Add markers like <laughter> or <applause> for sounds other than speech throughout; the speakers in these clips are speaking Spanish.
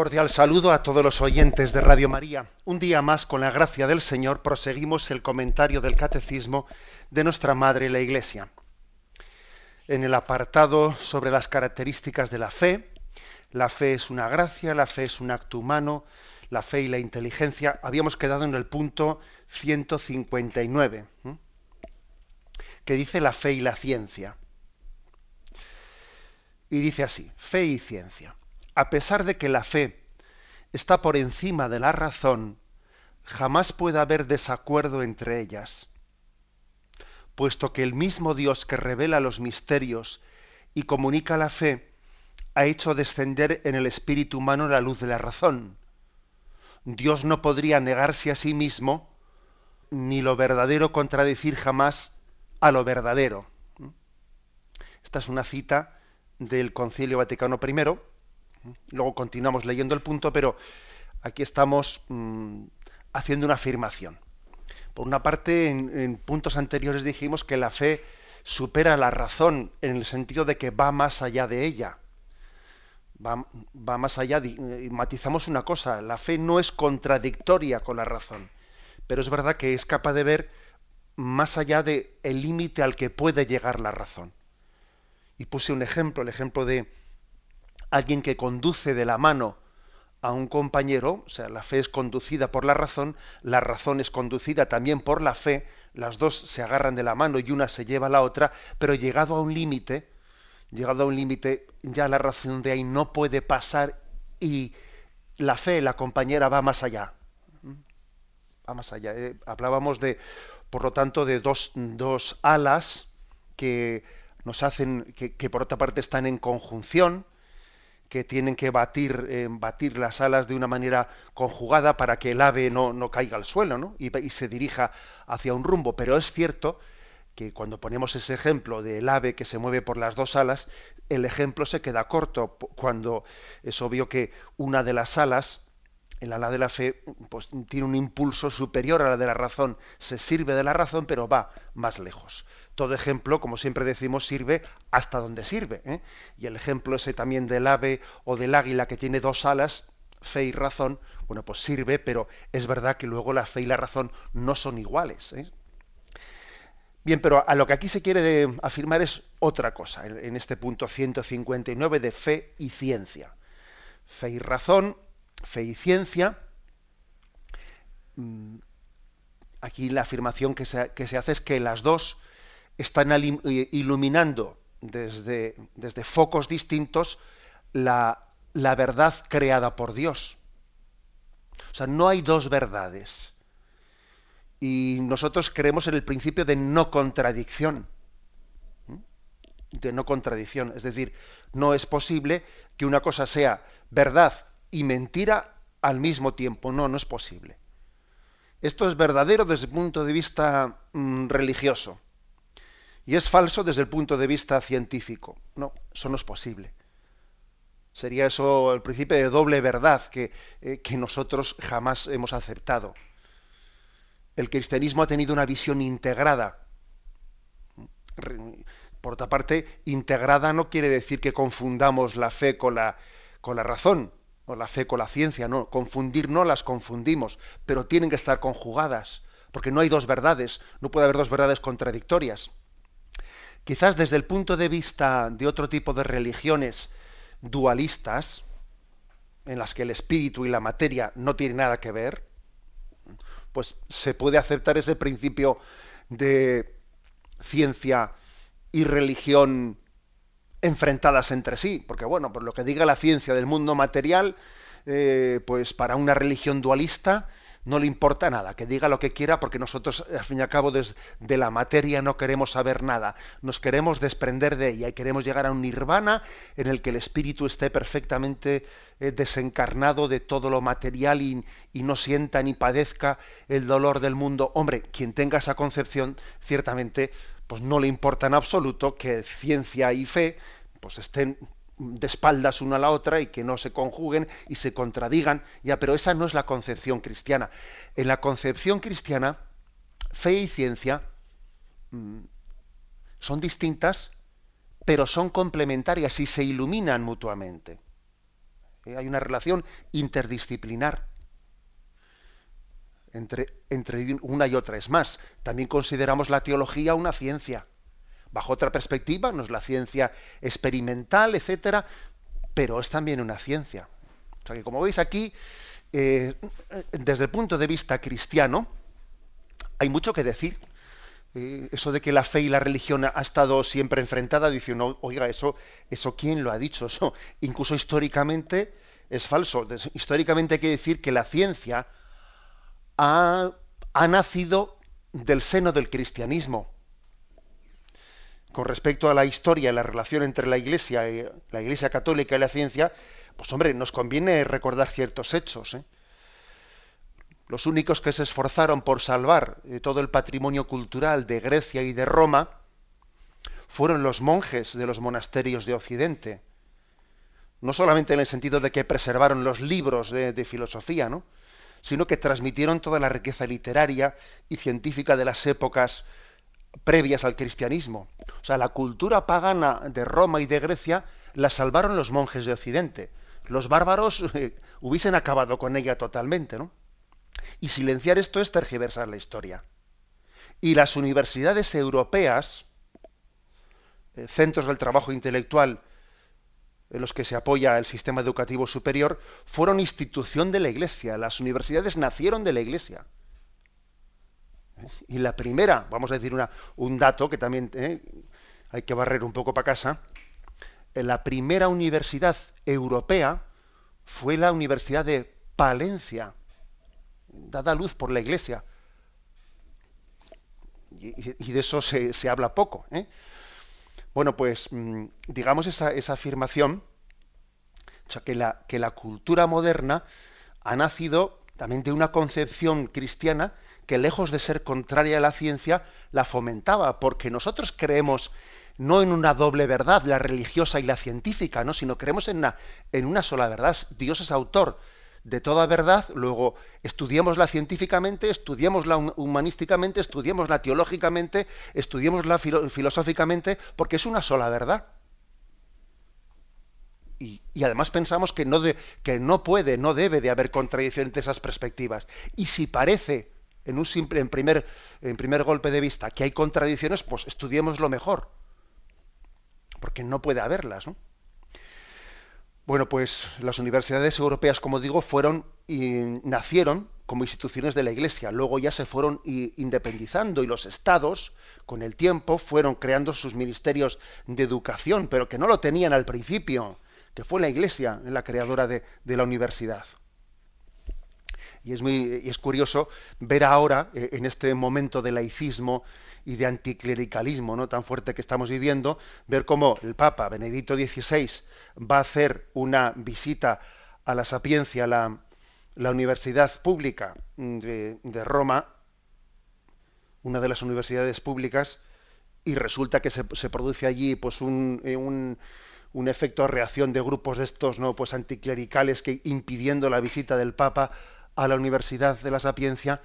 Cordial saludo a todos los oyentes de Radio María. Un día más, con la gracia del Señor, proseguimos el comentario del Catecismo de nuestra Madre la Iglesia. En el apartado sobre las características de la fe, la fe es una gracia, la fe es un acto humano, la fe y la inteligencia, habíamos quedado en el punto 159, que dice la fe y la ciencia. Y dice así, fe y ciencia a pesar de que la fe está por encima de la razón, jamás puede haber desacuerdo entre ellas, puesto que el mismo Dios que revela los misterios y comunica la fe, ha hecho descender en el espíritu humano la luz de la razón. Dios no podría negarse a sí mismo, ni lo verdadero contradecir jamás a lo verdadero. Esta es una cita del Concilio Vaticano I, Luego continuamos leyendo el punto, pero aquí estamos mm, haciendo una afirmación. Por una parte, en, puntos anteriores dijimos que la fe supera la razón en el sentido de que va más allá de ella. Va, más allá, y matizamos una cosa, la fe no es contradictoria con la razón, pero es verdad que es capaz de ver más allá del el límite al que puede llegar la razón. Y puse un ejemplo, el ejemplo de, alguien que conduce de la mano a un compañero, o sea, la fe es conducida por la razón, la razón es conducida también por la fe, las dos se agarran de la mano y una se lleva a la otra, pero llegado a un límite, llegado a un límite, ya la razón de ahí no puede pasar y la fe, la compañera, va más allá. Va más allá. Eh, hablábamos de, por lo tanto, de dos, dos alas que nos hacen, que, que por otra parte están en conjunción, que tienen que batir, eh, batir las alas de una manera conjugada para que el ave no, no caiga al suelo ¿no? y, se dirija hacia un rumbo. Pero es cierto que cuando ponemos ese ejemplo del ave que se mueve por las dos alas, el ejemplo se queda corto cuando es obvio que una de las alas, el ala de la fe, pues tiene un impulso superior a la de la razón, se sirve de la razón, pero va más lejos todo ejemplo, como siempre decimos, sirve hasta donde sirve. ¿eh? Y el ejemplo ese también del ave o del águila que tiene dos alas, fe y razón, bueno, pues sirve, pero es verdad que luego la fe y la razón no son iguales. ¿eh? Bien, pero a lo que aquí se quiere afirmar es otra cosa, en este punto 159 de fe y ciencia. Fe y razón, fe y ciencia. Mm, aquí la afirmación que que se hace es que las dos están iluminando desde, desde focos distintos la, la verdad creada por Dios. O sea, no hay dos verdades. Y nosotros creemos en el principio de no contradicción. De no contradicción. Es decir, no es posible que una cosa sea verdad y mentira al mismo tiempo. No, no es posible. Esto es verdadero desde el punto de vista mm, religioso. Y es falso desde el punto de vista científico. No, eso no es posible. Sería eso el principio de doble verdad que, eh, nosotros jamás hemos aceptado. El cristianismo ha tenido una visión integrada. Por otra parte, integrada no quiere decir que confundamos la fe con la, con la razón o la fe con la ciencia, no. Confundir no las confundimos, pero tienen que estar conjugadas, porque no hay dos verdades, no puede haber dos verdades contradictorias quizás desde el punto de vista de otro tipo de religiones dualistas, en las que el espíritu y la materia no tienen nada que ver, pues se puede aceptar ese principio de ciencia y religión enfrentadas entre sí, porque bueno, por lo que diga la ciencia del mundo material, eh, pues para una religión dualista no le importa nada, que diga lo que quiera, porque nosotros, al fin y al cabo, desde de la materia no queremos saber nada, nos queremos desprender de ella y queremos llegar a un nirvana en el que el espíritu esté perfectamente eh, desencarnado de todo lo material y, y, no sienta ni padezca el dolor del mundo. Hombre, quien tenga esa concepción, ciertamente, pues no le importa en absoluto que ciencia y fe pues estén de espaldas una a la otra y que no se conjuguen y se contradigan, ya, pero esa no es la concepción cristiana. En la concepción cristiana, fe y ciencia mm, son distintas, pero son complementarias y se iluminan mutuamente. Eh, hay una relación interdisciplinar entre, entre una y otra. Es más, también consideramos la teología una ciencia bajo otra perspectiva, no es la ciencia experimental, etcétera, pero es también una ciencia. O sea que como veis aquí, eh, desde el punto de vista cristiano, hay mucho que decir. Eh, eso de que la fe y la religión ha estado siempre enfrentada, dice oiga, eso, eso quién lo ha dicho, <laughs> eso incluso históricamente es falso. Históricamente hay que decir que la ciencia ha, ha nacido del seno del cristianismo con respecto a la historia y la relación entre la Iglesia, y, la Iglesia católica y la ciencia, pues hombre, nos conviene recordar ciertos hechos. ¿eh? Los únicos que se esforzaron por salvar eh, todo el patrimonio cultural de Grecia y de Roma fueron los monjes de los monasterios de Occidente. No solamente en el sentido de que preservaron los libros de, de filosofía, ¿no? sino que transmitieron toda la riqueza literaria y científica de las épocas previas al cristianismo. O sea, la cultura pagana de Roma y de Grecia la salvaron los monjes de Occidente. Los bárbaros <laughs> eh, hubiesen acabado con ella totalmente, ¿no? Y silenciar esto es tergiversar la historia. Y las universidades europeas, eh, centros del trabajo intelectual en los que se apoya el sistema educativo superior, fueron institución de la Iglesia. Las universidades nacieron de la Iglesia. Y la primera, vamos a decir una, un dato que también eh, hay que barrer un poco para casa, la primera universidad europea fue la Universidad de Palencia, dada luz por la Iglesia. Y, de eso se, habla poco. ¿eh? Bueno, pues mm, digamos esa, esa afirmación, o sea, que la, que la cultura moderna ha nacido también de una concepción cristiana que lejos de ser contraria a la ciencia, la fomentaba, porque nosotros creemos no en una doble verdad, la religiosa y la científica, ¿no? sino creemos en una, en una sola verdad. Dios es autor de toda verdad, luego estudiémosla científicamente, estudiémosla humanísticamente, estudiémosla teológicamente, estudiémosla filosóficamente, porque es una sola verdad. Y, además pensamos que no, de, que no puede, no debe de haber contradicción entre esas perspectivas. Y si parece en un simple, en primer, en primer golpe de vista, que hay contradicciones, pues estudiemos lo mejor. Porque no puede haberlas, ¿no? Bueno, pues las universidades europeas, como digo, fueron y nacieron como instituciones de la Iglesia. Luego ya se fueron independizando y los estados, con el tiempo, fueron creando sus ministerios de educación, pero que no lo tenían al principio, que fue la Iglesia la creadora de la universidad. Y es, muy, es curioso ver ahora, eh, en este momento de laicismo y de anticlericalismo ¿no? tan fuerte que estamos viviendo, ver cómo el Papa Benedicto XVI va a hacer una visita a la Sapiencia, la, la universidad pública de, Roma, una de las universidades públicas, y resulta que se, se produce allí pues un, eh, un, un, efecto reacción de grupos de estos no pues anticlericales que impidiendo la visita del Papa a la Universidad de la Sapiencia,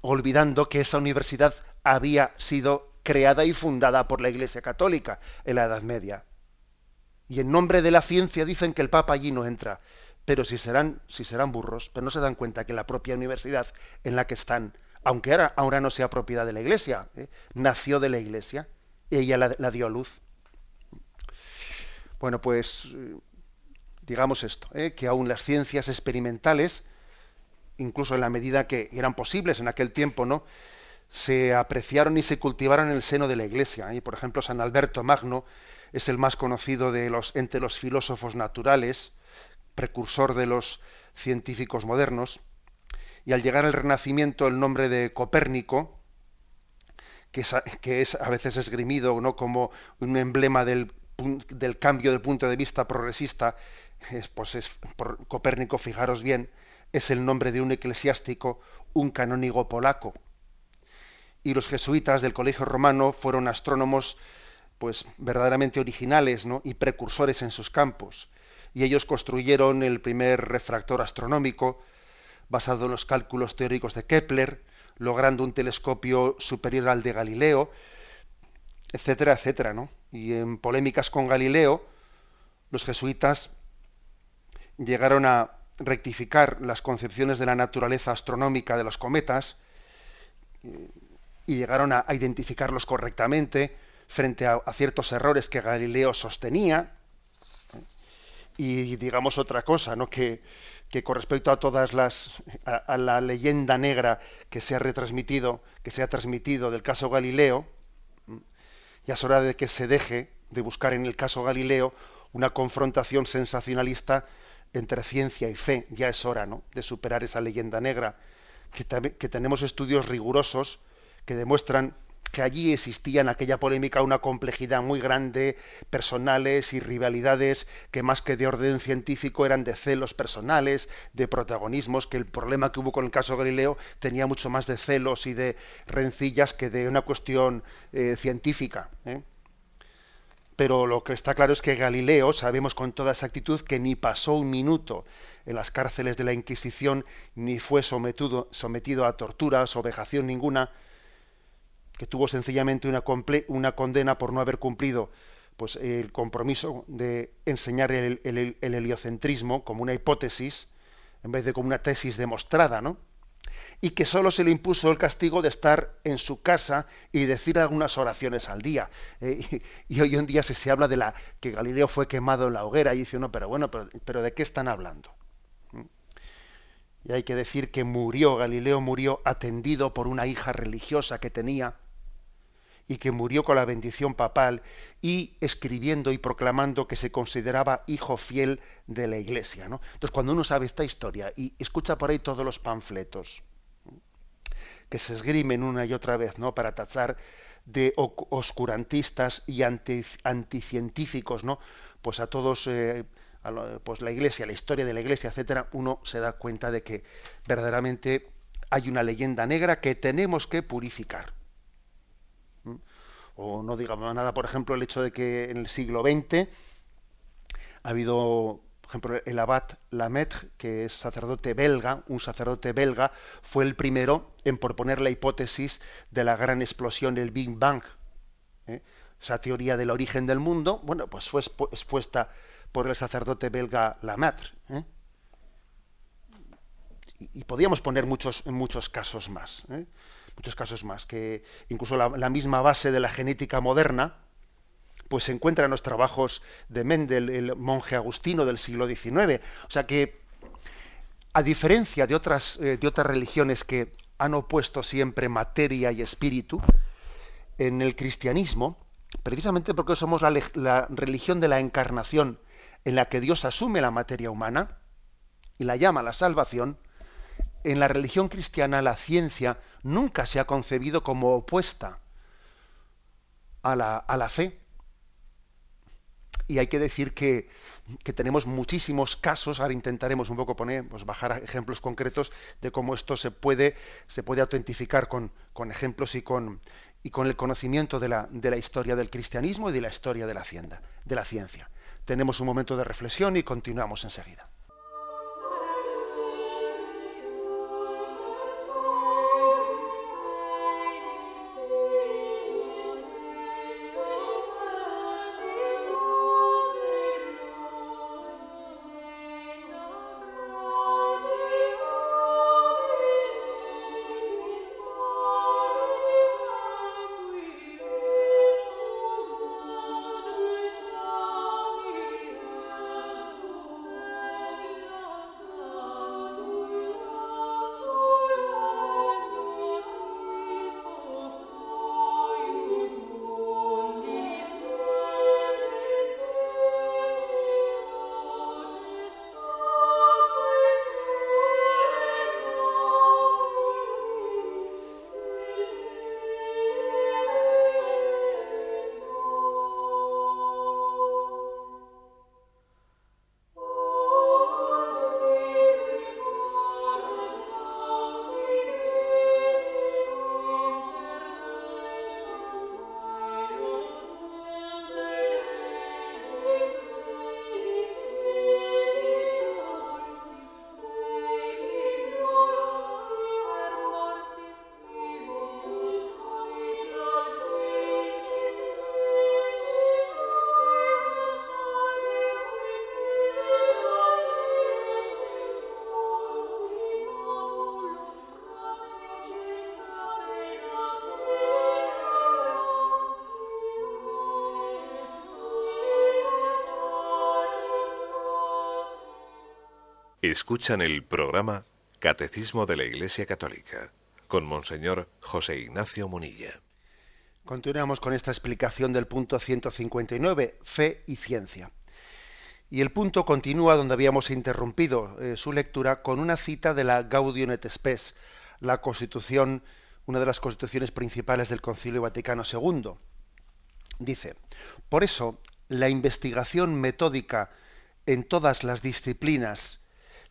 olvidando que esa universidad había sido creada y fundada por la Iglesia Católica en la Edad Media. Y en nombre de la ciencia dicen que el Papa allí no entra. Pero si serán, si serán burros, pero no se dan cuenta que la propia universidad en la que están, aunque ahora, ahora no sea propiedad de la Iglesia, ¿eh? nació de la Iglesia, y ella la, dio a luz. Bueno, pues eh, digamos esto, ¿eh? que aún las ciencias experimentales incluso en la medida que eran posibles en aquel tiempo, ¿no? se apreciaron y se cultivaron en el seno de la Iglesia. Y por ejemplo, San Alberto Magno es el más conocido de los, entre los filósofos naturales, precursor de los científicos modernos, Y al llegar al Renacimiento, el nombre de Copérnico, que es, a veces esgrimido ¿no? como un emblema del, del, cambio del punto de vista progresista, es, pues es por Copérnico, fijaros bien, es el nombre de un eclesiástico, un canónigo polaco. Y los jesuitas del Colegio Romano fueron astrónomos pues verdaderamente originales ¿no? y precursores en sus campos. Y ellos construyeron el primer refractor astronómico basado en los cálculos teóricos de Kepler, logrando un telescopio superior al de Galileo, etcétera, etcétera, ¿no? Y en polémicas con Galileo, los jesuitas llegaron a rectificar las concepciones de la naturaleza astronómica de los cometas y llegaron a, identificarlos correctamente frente a, ciertos errores que Galileo sostenía. Y digamos otra cosa, ¿no? que, que con respecto a todas las a, la leyenda negra que se ha retransmitido, que se ha transmitido del caso Galileo, ya es hora de que se deje de buscar en el caso Galileo una confrontación sensacionalista entre ciencia y fe. Ya es hora ¿no? de superar esa leyenda negra, que, tenemos estudios rigurosos que demuestran que allí existía en aquella polémica una complejidad muy grande, personales y rivalidades que más que de orden científico eran de celos personales, de protagonismos, que el problema que hubo con el caso Galileo tenía mucho más de celos y de rencillas que de una cuestión eh, científica. ¿eh? Pero lo que está claro es que Galileo, sabemos con toda exactitud que ni pasó un minuto en las cárceles de la Inquisición, ni fue sometido, a torturas o vejación ninguna, que tuvo sencillamente una, condena por no haber cumplido pues, el compromiso de enseñar el, heliocentrismo como una hipótesis, en vez de como una tesis demostrada, ¿no? Y que solo se le impuso el castigo de estar en su casa y decir algunas oraciones al día. Eh, y, hoy en día se, se, habla de la que Galileo fue quemado en la hoguera y dice uno, pero bueno, pero, ¿de qué están hablando? ¿Mm? Y hay que decir que murió, Galileo murió atendido por una hija religiosa que tenía y que murió con la bendición papal y escribiendo y proclamando que se consideraba hijo fiel de la Iglesia. ¿no? Entonces, cuando uno sabe esta historia y escucha por ahí todos los panfletos, que se esgrimen una y otra vez, ¿no? Para tachar de oscurantistas y anticientíficos, ¿no? Pues a todos, eh, pues la Iglesia, la historia de la Iglesia, etcétera, uno se da cuenta de que verdaderamente hay una leyenda negra que tenemos que purificar. ¿Mm? O no digamos nada, por ejemplo, el hecho de que en el siglo XX ha habido ejemplo, el abad Lametre, que es sacerdote belga, un sacerdote belga, fue el primero en proponer la hipótesis de la gran explosión del Big Bang. ¿eh? Esa teoría del origen del mundo, bueno, pues fue expuesta por el sacerdote belga Lamaitre. ¿eh? Y, podíamos poner muchos, muchos casos más. ¿eh? Muchos casos más, que incluso la misma base de la genética moderna, pues se encuentra en los trabajos de Mendel, el monje agustino del siglo XIX. O sea que, a diferencia de otras, eh, de otras religiones que han opuesto siempre materia y espíritu, en el cristianismo, precisamente porque somos la, religión de la encarnación, en la que Dios asume la materia humana y la llama la salvación, en la religión cristiana la ciencia nunca se ha concebido como opuesta a la, a la fe, y hay que decir que, tenemos muchísimos casos, ahora intentaremos un poco poner, pues bajar ejemplos concretos de cómo esto se puede, se puede autentificar con, con ejemplos y con, y con el conocimiento de la, de la historia del cristianismo y de la historia de la, hacienda, de la ciencia. Tenemos un momento de reflexión y continuamos enseguida. Escuchan el programa Catecismo de la Iglesia Católica con Monseñor José Ignacio Munilla. Continuamos con esta explicación del punto 159, fe y ciencia. Y el punto continúa donde habíamos interrumpido eh, su lectura con una cita de la Gaudium et Spes, la constitución, una de las constituciones principales del Concilio Vaticano II. Dice, por eso, la investigación metódica en todas las disciplinas,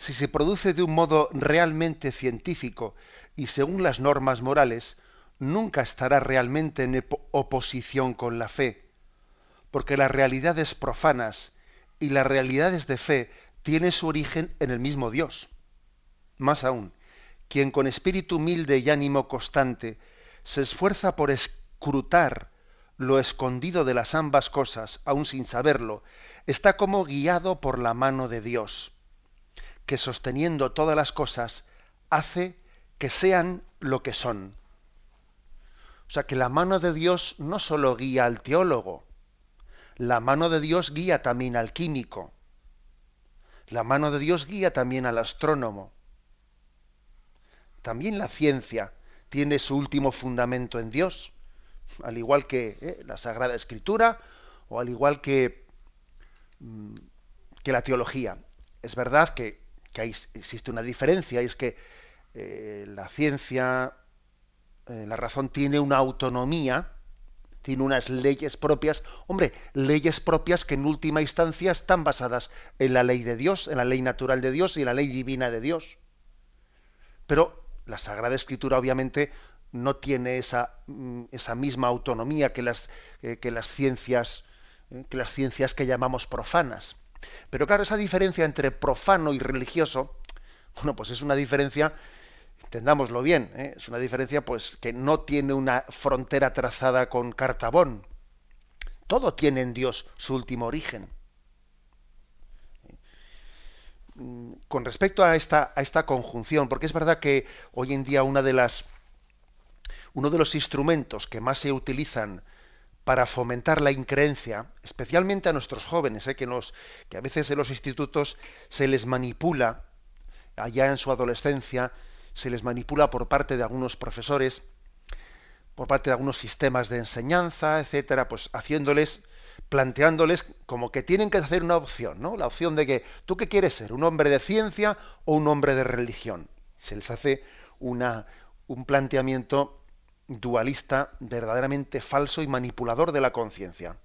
si se produce de un modo realmente científico y según las normas morales, nunca estará realmente en oposición con la fe, porque las realidades profanas y las realidades de fe tienen su origen en el mismo Dios. Más aún, quien con espíritu humilde y ánimo constante se esfuerza por escrutar lo escondido de las ambas cosas, aun sin saberlo, está como guiado por la mano de Dios, que sosteniendo todas las cosas hace que sean lo que son. O sea que la mano de Dios no solo guía al teólogo, la mano de Dios guía también al químico, la mano de Dios guía también al astrónomo. También la ciencia tiene su último fundamento en Dios, al igual que eh, la Sagrada Escritura o al igual que, mm, que la teología. Es verdad que, que existe una diferencia, y es que eh, la ciencia, eh, la razón tiene una autonomía, tiene unas leyes propias, hombre, leyes propias que en última instancia están basadas en la ley de Dios, en la ley natural de Dios y en la ley divina de Dios. Pero la Sagrada Escritura obviamente no tiene esa, mm, misma autonomía que las, eh, ciencias que las ciencias que llamamos profanas. Pero claro, esa diferencia entre profano y religioso, bueno, pues es una diferencia entendámoslo bien, ¿eh? es una diferencia pues que no tiene una frontera trazada con Cartabón. Todo tiene en Dios su último origen. Con respecto a esta, a esta conjunción, porque es verdad que hoy en día una de las, uno de los instrumentos que más se utilizan para fomentar la increencia, especialmente a nuestros jóvenes, ¿eh? que, que a veces en los institutos se les manipula allá en su adolescencia, se les manipula por parte de algunos profesores, por parte de algunos sistemas de enseñanza, etcétera, pues haciéndoles, planteándoles como que tienen que hacer una opción, ¿no? La opción de que tú qué quieres ser, un hombre de ciencia o un hombre de religión. Se les hace una, un planteamiento dualista verdaderamente falso y manipulador de la conciencia.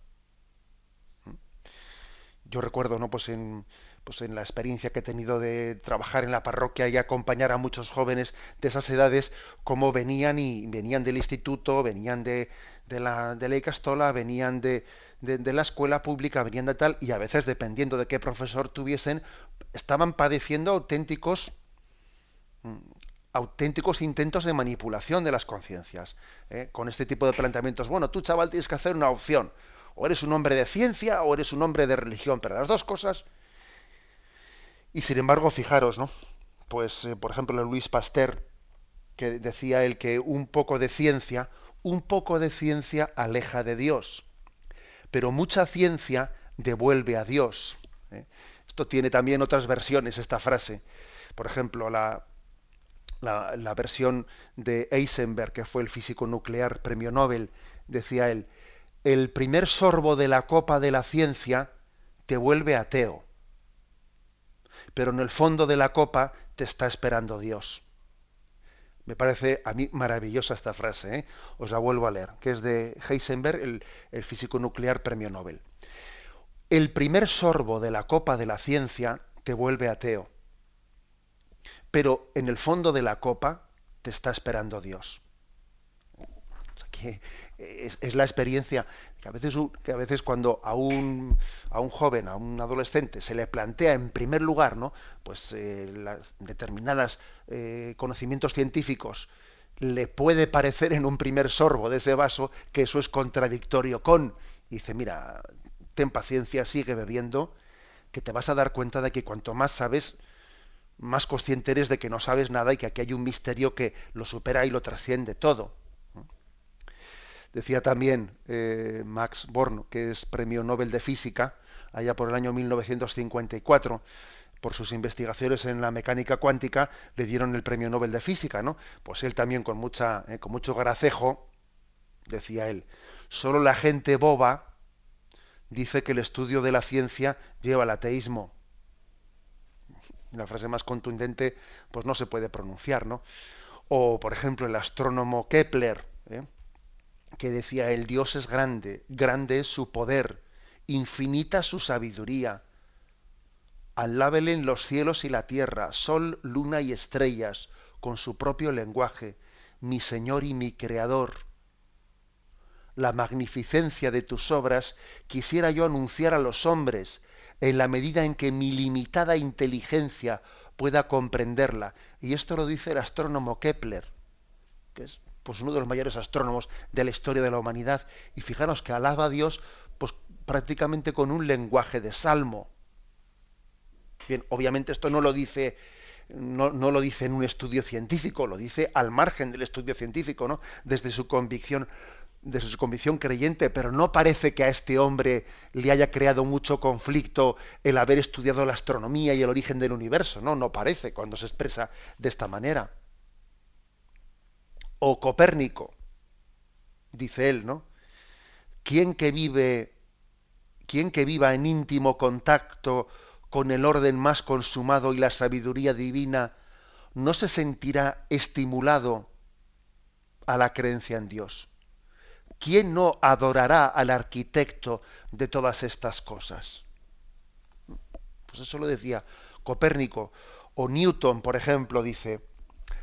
Yo recuerdo, ¿no? Pues en, pues en la experiencia que he tenido de trabajar en la parroquia y acompañar a muchos jóvenes de esas edades, cómo venían y venían del instituto, venían de, la, de la venían de, de, la escuela pública, venían de tal, y a veces, dependiendo de qué profesor tuviesen, estaban padeciendo auténticos mm, auténticos intentos de manipulación de las conciencias, ¿eh? con este tipo de planteamientos. Bueno, tú chaval tienes que hacer una opción, o eres un hombre de ciencia o eres un hombre de religión, pero las dos cosas y sin embargo, fijaros, ¿no? Pues, eh, por ejemplo, Luis Pasteur, que decía él que un poco de ciencia, un poco de ciencia aleja de Dios, pero mucha ciencia devuelve a Dios. ¿eh? Esto tiene también otras versiones, esta frase. Por ejemplo, la, la, versión de Heisenberg, que fue el físico nuclear premio Nobel, decía él, el primer sorbo de la copa de la ciencia te vuelve ateo pero en el fondo de la copa te está esperando Dios. Me parece a mí maravillosa esta frase, ¿eh? os la vuelvo a leer, que es de Heisenberg, el físico nuclear premio Nobel. El primer sorbo de la copa de la ciencia te vuelve ateo, pero en el fondo de la copa te está esperando Dios. es, la experiencia que a veces, cuando a un, joven, a un adolescente, se le plantea en primer lugar, ¿no? Pues eh, eh, conocimientos científicos, le puede parecer en un primer sorbo de ese vaso que eso es contradictorio con. Y dice, mira, ten paciencia, sigue bebiendo, que te vas a dar cuenta de que cuanto más sabes, más consciente eres de que no sabes nada y que aquí hay un misterio que lo supera y lo trasciende todo. Decía también eh, Max Born, que es premio Nobel de Física, allá por el año 1954, por sus investigaciones en la mecánica cuántica, le dieron el premio Nobel de Física, ¿no? Pues él también con, mucha, eh, con mucho gracejo, decía él, solo la gente boba dice que el estudio de la ciencia lleva al ateísmo. La frase más contundente, pues no se puede pronunciar, ¿no? O, por ejemplo, el astrónomo Kepler, ¿eh? que decía, el Dios es grande, grande es su poder, infinita su sabiduría. Alábele en los cielos y la tierra, sol, luna y estrellas, con su propio lenguaje, mi Señor y mi Creador. La magnificencia de tus obras quisiera yo anunciar a los hombres, en la medida en que mi limitada inteligencia pueda comprenderla. Y esto lo dice el astrónomo Kepler, que es pues, uno de los mayores astrónomos de la historia de la humanidad. Y fijaros que alaba a Dios pues, prácticamente con un lenguaje de salmo. Bien, obviamente esto no lo dice no, no, lo dice en un estudio científico, lo dice al margen del estudio científico, ¿no? Desde su convicción de su convicción creyente, pero no parece que a este hombre le haya creado mucho conflicto el haber estudiado la astronomía y el origen del universo, no, no parece cuando se expresa de esta manera. O Copérnico, dice él, ¿no? ¿Quién que vive, quién que viva en íntimo contacto con el orden más consumado y la sabiduría divina, no se sentirá estimulado a la creencia en Dios? ¿Quién no adorará al arquitecto de todas estas cosas? Pues eso lo decía Copérnico. O Newton, por ejemplo, dice,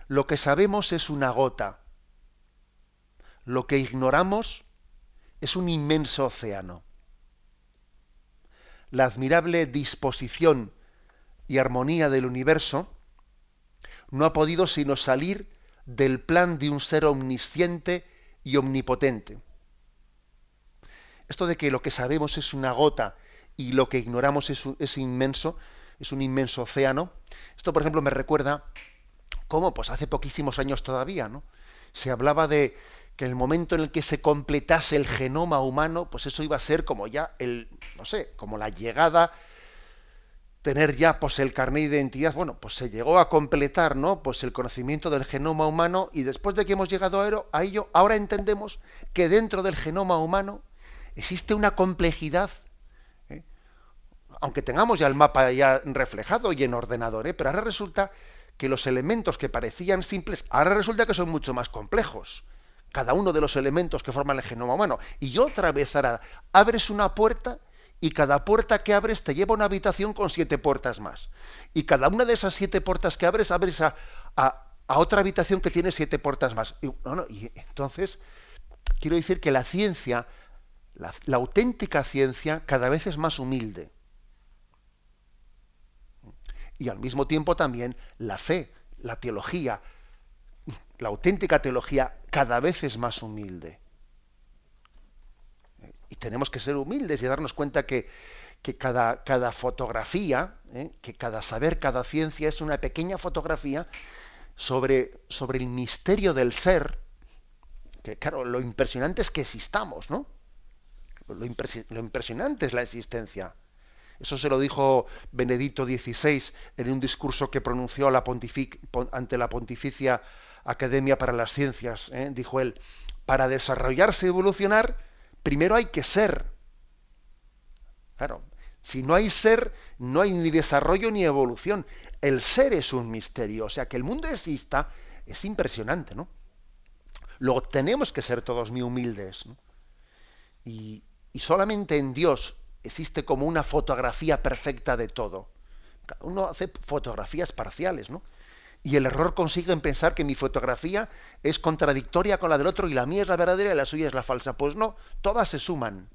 lo que sabemos es una gota, lo que ignoramos es un inmenso océano. La admirable disposición y armonía del universo no ha podido sino salir del plan de un ser omnisciente y omnipotente. Esto de que lo que sabemos es una gota y lo que ignoramos es, inmenso, es un inmenso océano, esto por ejemplo me recuerda cómo pues hace poquísimos años todavía, ¿no? Se hablaba de que el momento en el que se completase el genoma humano, pues eso iba a ser como ya el, no sé, como la llegada tener ya pues el carnet de identidad, bueno, pues se llegó a completar, ¿no? Pues el conocimiento del genoma humano y después de que hemos llegado a ello, ahora entendemos que dentro del genoma humano existe una complejidad, ¿eh? aunque tengamos ya el mapa ya reflejado y en ordenador, ¿eh? pero ahora resulta que los elementos que parecían simples, ahora resulta que son mucho más complejos. Cada uno de los elementos que forman el genoma humano. Y otra vez ahora abres una puerta y cada puerta que abres te lleva a una habitación con siete puertas más. Y cada una de esas siete puertas que abres, abres a, otra habitación que tiene siete puertas más. Y, y entonces, quiero decir que la ciencia, la auténtica ciencia, cada vez es más humilde. Y al mismo tiempo también la fe, la teología, la auténtica teología cada vez es más humilde. Y tenemos que ser humildes y darnos cuenta que, cada, cada, fotografía, ¿eh? que cada saber, cada ciencia es una pequeña fotografía sobre, sobre el misterio del ser, que claro, lo impresionante es que existamos, ¿no? Lo, impresionante es la existencia. Eso se lo dijo Benedicto XVI en un discurso que pronunció ante la Pontificia Academia para las Ciencias. ¿eh? Dijo él, para desarrollarse y evolucionar, primero hay que ser. Claro, si no hay ser, no hay ni desarrollo ni evolución. El ser es un misterio, o sea, que el mundo exista es impresionante, ¿no? Luego tenemos que ser todos muy humildes. ¿no? Y, y solamente en Dios existe como una fotografía perfecta de todo. Cada uno hace fotografías parciales, ¿no? Y el error consigue en pensar que mi fotografía es contradictoria con la del otro y la mía es la verdadera y la suya es la falsa. Pues no, todas se suman.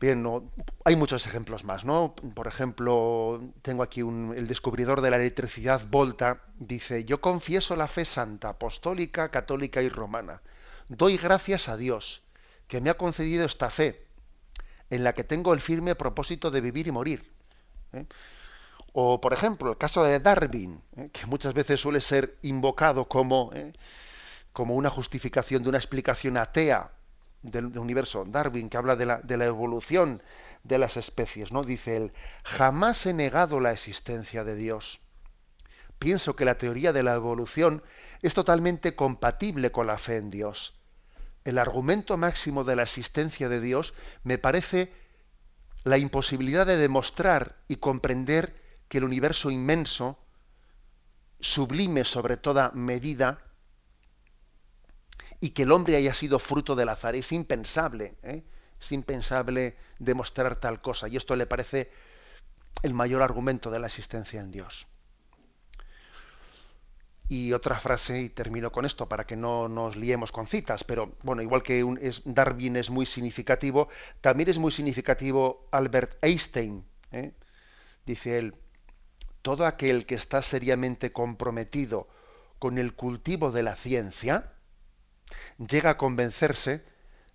Bien, no, hay muchos ejemplos más, ¿no? Por ejemplo, tengo aquí un, el descubridor de la electricidad, Volta, dice, yo confieso la fe santa, apostólica, católica y romana. Doy gracias a Dios que me ha concedido esta fe, en la que tengo el firme propósito de vivir y morir. ¿eh? O, por ejemplo, el caso de Darwin, ¿eh? que muchas veces suele ser invocado como, ¿eh? como una justificación de una explicación atea del, universo. Darwin, que habla de la, de la, evolución de las especies, ¿no? Dice él, jamás he negado la existencia de Dios. Pienso que la teoría de la evolución es totalmente compatible con la fe en Dios. El argumento máximo de la existencia de Dios me parece la imposibilidad de demostrar y comprender que el universo inmenso, sublime sobre toda medida, y que el hombre haya sido fruto del azar. Es impensable, ¿eh? es impensable demostrar tal cosa. Y esto le parece el mayor argumento de la existencia en Dios. Y otra frase, y termino con esto para que no nos liemos con citas, pero bueno, igual que es, Darwin es muy significativo, también es muy significativo Albert Einstein. ¿eh? Dice él, todo aquel que está seriamente comprometido con el cultivo de la ciencia, llega a convencerse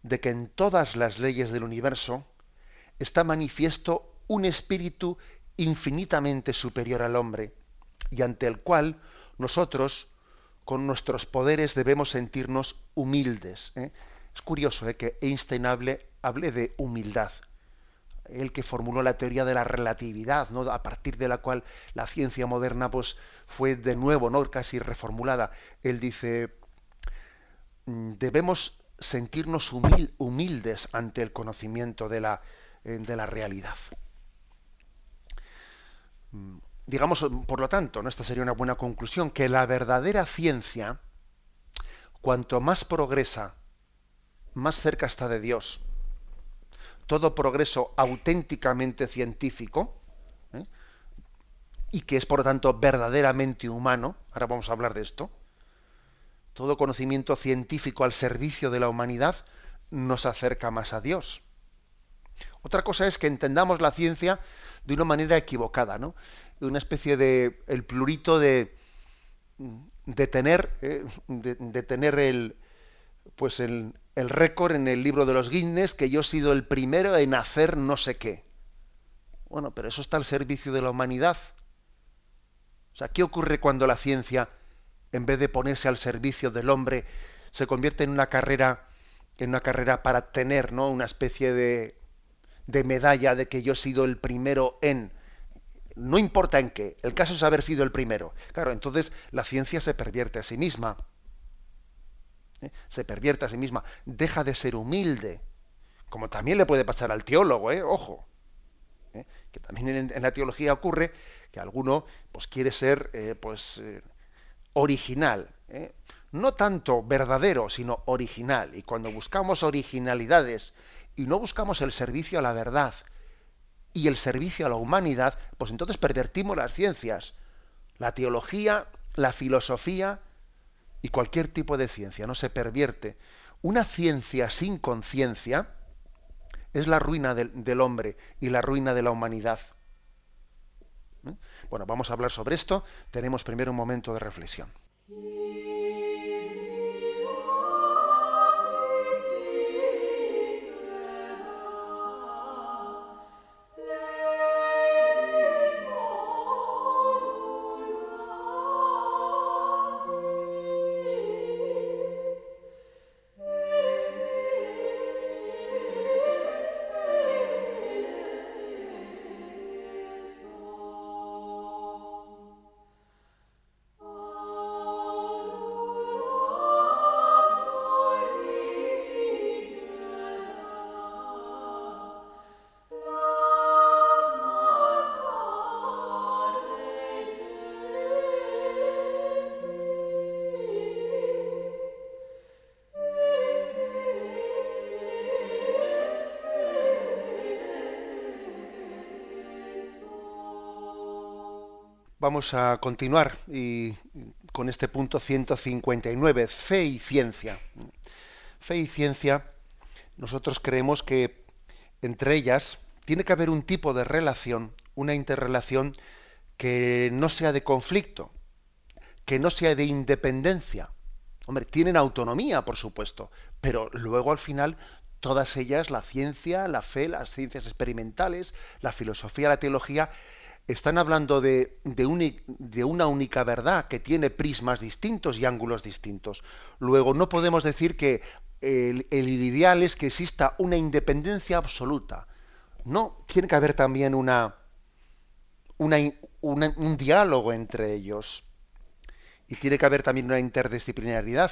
de que en todas las leyes del universo está manifiesto un espíritu infinitamente superior al hombre, y ante el cual nosotros, con nuestros poderes, debemos sentirnos humildes. ¿eh? Es curioso ¿eh? que Einstein hable, hable, de humildad. Él que formuló la teoría de la relatividad, ¿no? a partir de la cual la ciencia moderna pues, fue de nuevo ¿no? casi reformulada. Él dice, mm, debemos sentirnos humildes ante el conocimiento de la, eh, de la realidad. Mm, digamos, por lo tanto, ¿no? esta sería una buena conclusión, que la verdadera ciencia, cuanto más progresa, más cerca está de Dios. Todo progreso auténticamente científico, ¿eh? y que es por lo tanto verdaderamente humano, ahora vamos a hablar de esto, todo conocimiento científico al servicio de la humanidad nos acerca más a Dios. Otra cosa es que entendamos la ciencia de una manera equivocada, ¿no? una especie de el plurito de, de tener eh, de, tener el pues el, el récord en el libro de los Guinness que yo he sido el primero en hacer no sé qué. Bueno, pero eso está al servicio de la humanidad. O sea, ¿qué ocurre cuando la ciencia, en vez de ponerse al servicio del hombre, se convierte en una carrera, en una carrera para tener, ¿no? Una especie de, de medalla de que yo he sido el primero en no importa en qué, el caso es haber sido el primero. Claro, entonces la ciencia se pervierte a sí misma. ¿Eh? Se pervierte a sí misma, deja de ser humilde, como también le puede pasar al teólogo, ¿eh? ojo. ¿eh? Que también en, la teología ocurre que alguno pues, quiere ser eh, pues, original. No tanto verdadero, sino original. Y cuando buscamos originalidades y no buscamos el servicio a la verdad, y el servicio a la humanidad, pues entonces pervertimos las ciencias, la teología, la filosofía y cualquier tipo de ciencia, no se pervierte. Una ciencia sin conciencia es la ruina del, hombre y la ruina de la humanidad. ¿Eh? Bueno, vamos a hablar sobre esto. Tenemos primero un momento de reflexión. Vamos a continuar con este punto 159, fe y ciencia. Fe y ciencia, nosotros creemos que entre ellas tiene que haber un tipo de relación, una interrelación que no sea de conflicto, que no sea de independencia. Hombre, tienen autonomía, por supuesto, pero luego al final todas ellas, la ciencia, la fe, las ciencias experimentales, la filosofía, la teología, están hablando de, una única verdad que tiene prismas distintos y ángulos distintos. Luego, no podemos decir que el, ideal es que exista una independencia absoluta. No, tiene que haber también un diálogo entre ellos. Y tiene que haber también una interdisciplinaridad.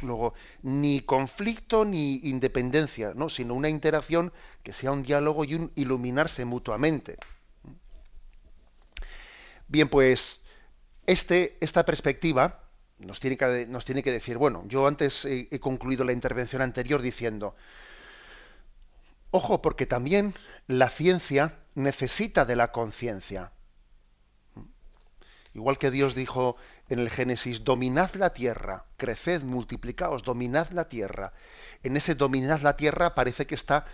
Luego, ni conflicto ni independencia, ¿no? sino una interacción que sea un diálogo y un iluminarse mutuamente. Bien, pues este, esta perspectiva nos tiene, que, nos tiene que decir, bueno, yo antes he concluido la intervención anterior diciendo, ojo, porque también la ciencia necesita de la conciencia. Igual que Dios dijo en el Génesis, dominad la tierra, creced, multiplicaos, dominad la tierra. En ese dominad la tierra parece que está,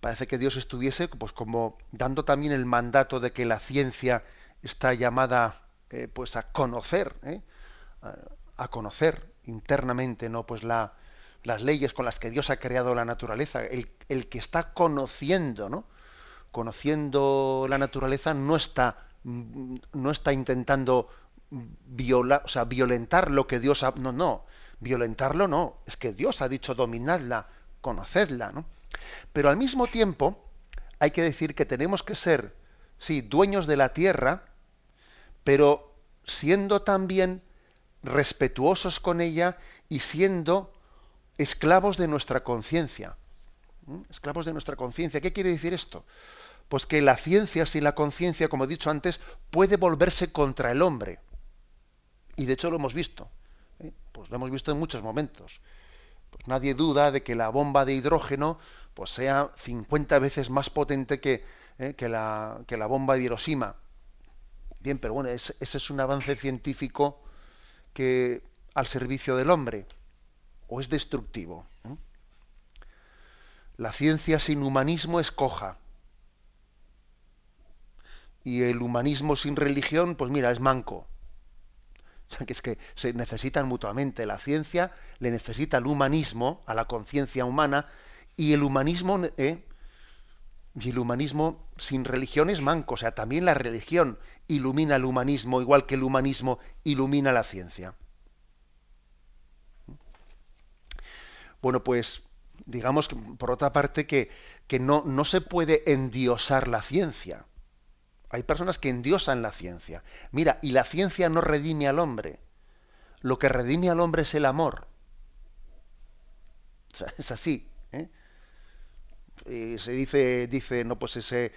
parece que Dios estuviese pues como dando también el mandato de que la ciencia está llamada eh, pues a conocer, ¿eh? a, conocer internamente, ¿no? Pues la, las leyes con las que Dios ha creado la naturaleza, el, el que está conociendo, ¿no? Conociendo la naturaleza no está, no está intentando violar, o sea, violentar lo que Dios ha, no, no, violentarlo no, es que Dios ha dicho dominadla, conocedla, ¿no? Pero al mismo tiempo hay que decir que tenemos que ser, sí, dueños de la tierra, pero siendo también respetuosos con ella y siendo esclavos de nuestra conciencia. ¿Mm? Esclavos de nuestra conciencia. ¿Qué quiere decir esto? Pues que la ciencia sin la conciencia, como he dicho antes, puede volverse contra el hombre. Y de hecho lo hemos visto. ¿eh? Pues lo hemos visto en muchos momentos. Pues nadie duda de que la bomba de hidrógeno pues sea 50 veces más potente que, ¿eh? que, la, que, la, bomba de Hiroshima. Bien, pero bueno, ese es un avance científico que al servicio del hombre o es destructivo. La ciencia sin humanismo es coja. Y el humanismo sin religión, pues mira, es manco que es que se necesitan mutuamente. La ciencia le necesita al humanismo, a la conciencia humana, y el humanismo, ¿eh? Y el humanismo sin religión es manco. O sea, también la religión ilumina el humanismo, igual que el humanismo ilumina la ciencia. Bueno, pues digamos por otra parte que, que no, no se puede endiosar la ciencia. Hay personas que endiosan la ciencia. Mira, y la ciencia no redime al hombre. Lo que redime al hombre es el amor. es así. Se dice, dice, no, pues ese,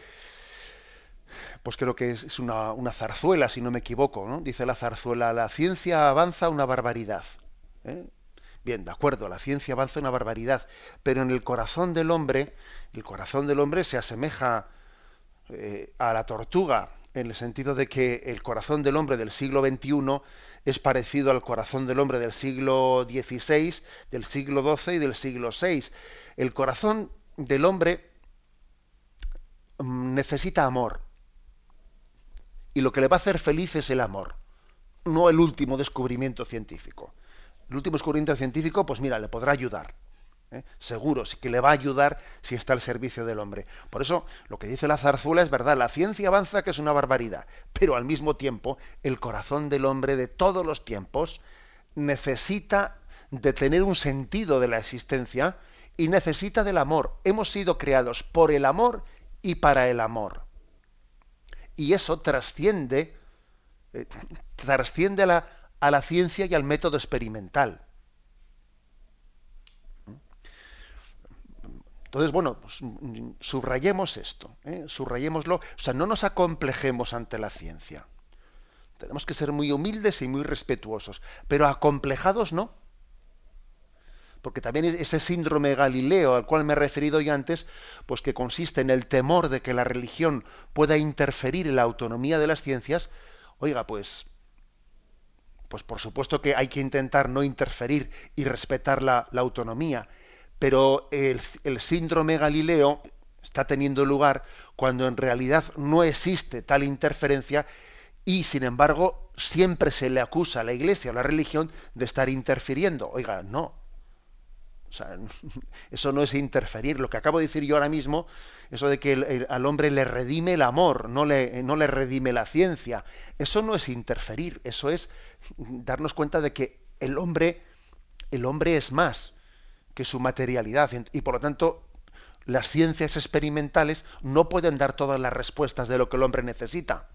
pues creo que es una, una, zarzuela, si no me equivoco, ¿no? Dice la zarzuela, la ciencia avanza una barbaridad. ¿eh? Bien, de acuerdo, la ciencia avanza una barbaridad, pero en el corazón del hombre, el corazón del hombre se asemeja eh, a la tortuga, en el sentido de que el corazón del hombre del siglo XXI es parecido al corazón del hombre del siglo XVI, del siglo XII y del siglo VI. El corazón del hombre mm, necesita amor. Y lo que le va a hacer feliz es el amor, no el último descubrimiento científico. El último descubrimiento científico, pues mira, le podrá ayudar. ¿eh? seguro, que le va a ayudar si está al servicio del hombre. Por eso, lo que dice la zarzuela es verdad, la ciencia avanza que es una barbaridad, pero al mismo tiempo, el corazón del hombre de todos los tiempos necesita de tener un sentido de la existencia y necesita del amor. Hemos sido creados por el amor y para el amor. Y eso trasciende, eh, trasciende a la, a la ciencia y al método experimental. Entonces, bueno, pues, subrayemos esto, ¿eh? subrayémoslo, o sea, no nos acomplejemos ante la ciencia. Tenemos que ser muy humildes y muy respetuosos, pero acomplejados no. Porque también ese síndrome Galileo al cual me he referido yo antes, pues que consiste en el temor de que la religión pueda interferir en la autonomía de las ciencias, oiga, pues, pues por supuesto que hay que intentar no interferir y respetar la, la autonomía, pero el, síndrome Galileo está teniendo lugar cuando en realidad no existe tal interferencia y sin embargo siempre se le acusa a la iglesia o a la religión de estar interfiriendo. Oiga, no. <laughs> eso no es interferir. Lo que acabo de decir yo ahora mismo, eso de que al hombre le redime el amor, no le, no le redime la ciencia, eso no es interferir, eso es darnos cuenta de que el hombre, el hombre es más que su materialidad y por lo tanto las ciencias experimentales no pueden dar todas las respuestas de lo que el hombre necesita.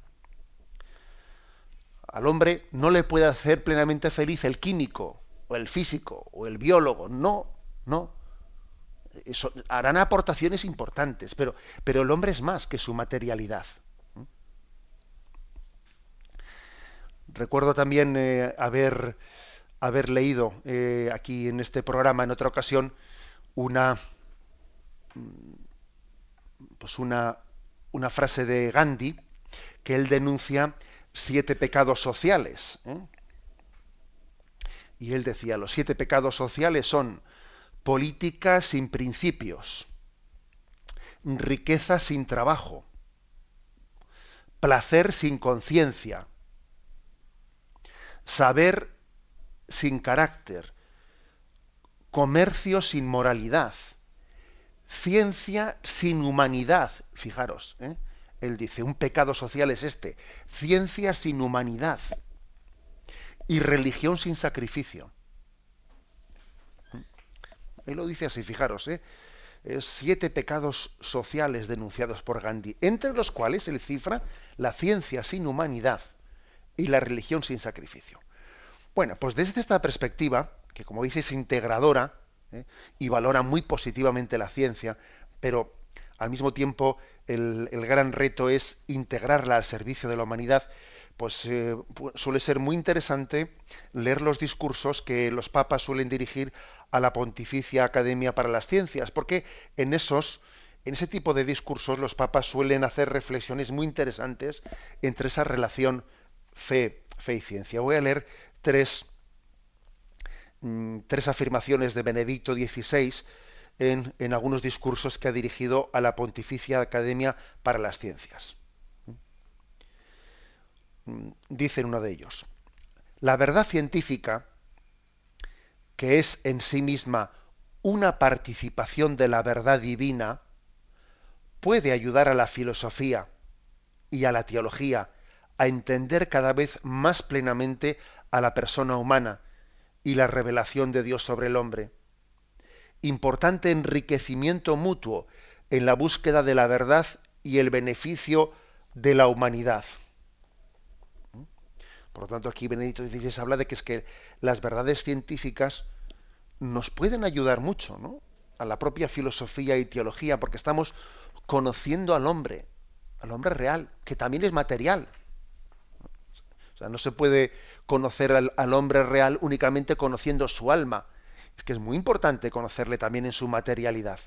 Al hombre no le puede hacer plenamente feliz el químico, o el físico, o el biólogo. No, no. harán aportaciones importantes, pero, pero el hombre es más que su materialidad. Recuerdo también eh, haber, haber, leído eh, aquí en este programa en otra ocasión una, pues una, una frase de Gandhi que él denuncia siete pecados sociales. ¿eh? Y él decía, los siete pecados sociales son política sin principios, riqueza sin trabajo, placer sin conciencia, saber sin carácter, comercio sin moralidad, ciencia sin humanidad. Fijaros, ¿eh? él dice, un pecado social es este, ciencia sin humanidad y religión sin sacrificio. Él lo dice así, fijaros, ¿eh? siete pecados sociales denunciados por Gandhi, entre los cuales él cifra la ciencia sin humanidad y la religión sin sacrificio. Bueno, pues desde esta perspectiva, que como veis es integradora ¿eh? y valora muy positivamente la ciencia, pero al mismo tiempo el, gran reto es integrarla al servicio de la humanidad, pues eh, suele ser muy interesante leer los discursos que los papas suelen dirigir a la Pontificia Academia para las Ciencias, porque en esos, en ese tipo de discursos los papas suelen hacer reflexiones muy interesantes entre esa relación fe, fe y ciencia. Voy a leer tres, mm, tres afirmaciones de Benedicto XVI en, algunos discursos que ha dirigido a la Pontificia Academia para las Ciencias. Mm, dice uno de ellos, la verdad científica, que es en sí misma una participación de la verdad divina, puede ayudar a la filosofía y a la teología a entender cada vez más plenamente a la persona humana y la revelación de Dios sobre el hombre. Importante enriquecimiento mutuo en la búsqueda de la verdad y el beneficio de la humanidad. Por lo tanto, aquí Benedicto XVI habla de que es que las verdades científicas nos pueden ayudar mucho, ¿no? A la propia filosofía y teología, porque estamos conociendo al hombre, al hombre real, que también es material no se puede conocer al, hombre real únicamente conociendo su alma. Es que es muy importante conocerle también en su materialidad.